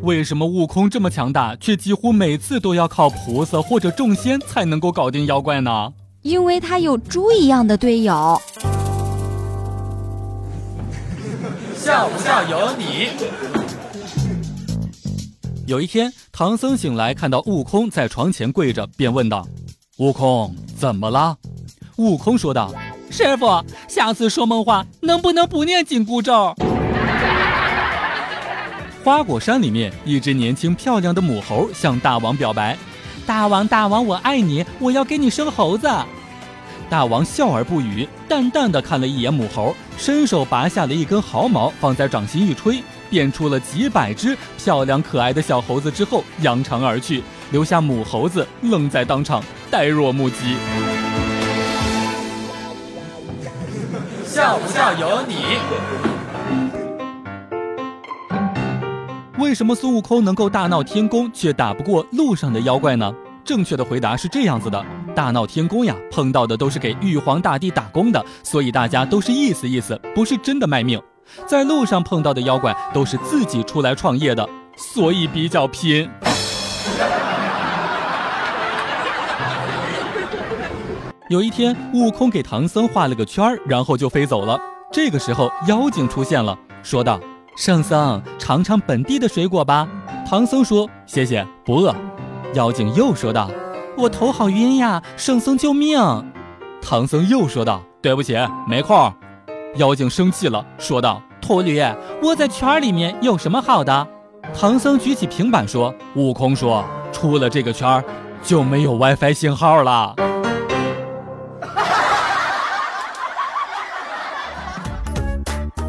为什么悟空这么强大，却几乎每次都要靠菩萨或者众仙才能够搞定妖怪呢？因为他有猪一样的队友。笑不笑由你。有一天，唐僧醒来，看到悟空在床前跪着，便问道：“悟空，怎么了？”悟空说道：“师傅，下次说梦话能不能不念紧箍咒？”花果山里面，一只年轻漂亮的母猴向大王表白：“大王，大王，我爱你，我要给你生猴子。”大王笑而不语，淡淡的看了一眼母猴，伸手拔下了一根毫毛，放在掌心一吹，变出了几百只漂亮可爱的小猴子，之后扬长而去，留下母猴子愣在当场，呆若木鸡。笑不笑由你。为什么孙悟空能够大闹天宫，却打不过路上的妖怪呢？正确的回答是这样子的：大闹天宫呀，碰到的都是给玉皇大帝打工的，所以大家都是意思意思，不是真的卖命。在路上碰到的妖怪都是自己出来创业的，所以比较拼。有一天，悟空给唐僧画了个圈儿，然后就飞走了。这个时候，妖精出现了，说道。圣僧，尝尝本地的水果吧。唐僧说：“谢谢，不饿。”妖精又说道：“我头好晕呀，圣僧救命！”唐僧又说道：“对不起，没空。”妖精生气了，说道：“秃驴，窝在圈里面有什么好的？”唐僧举起平板说：“悟空说，出了这个圈就没有 WiFi 信号了。”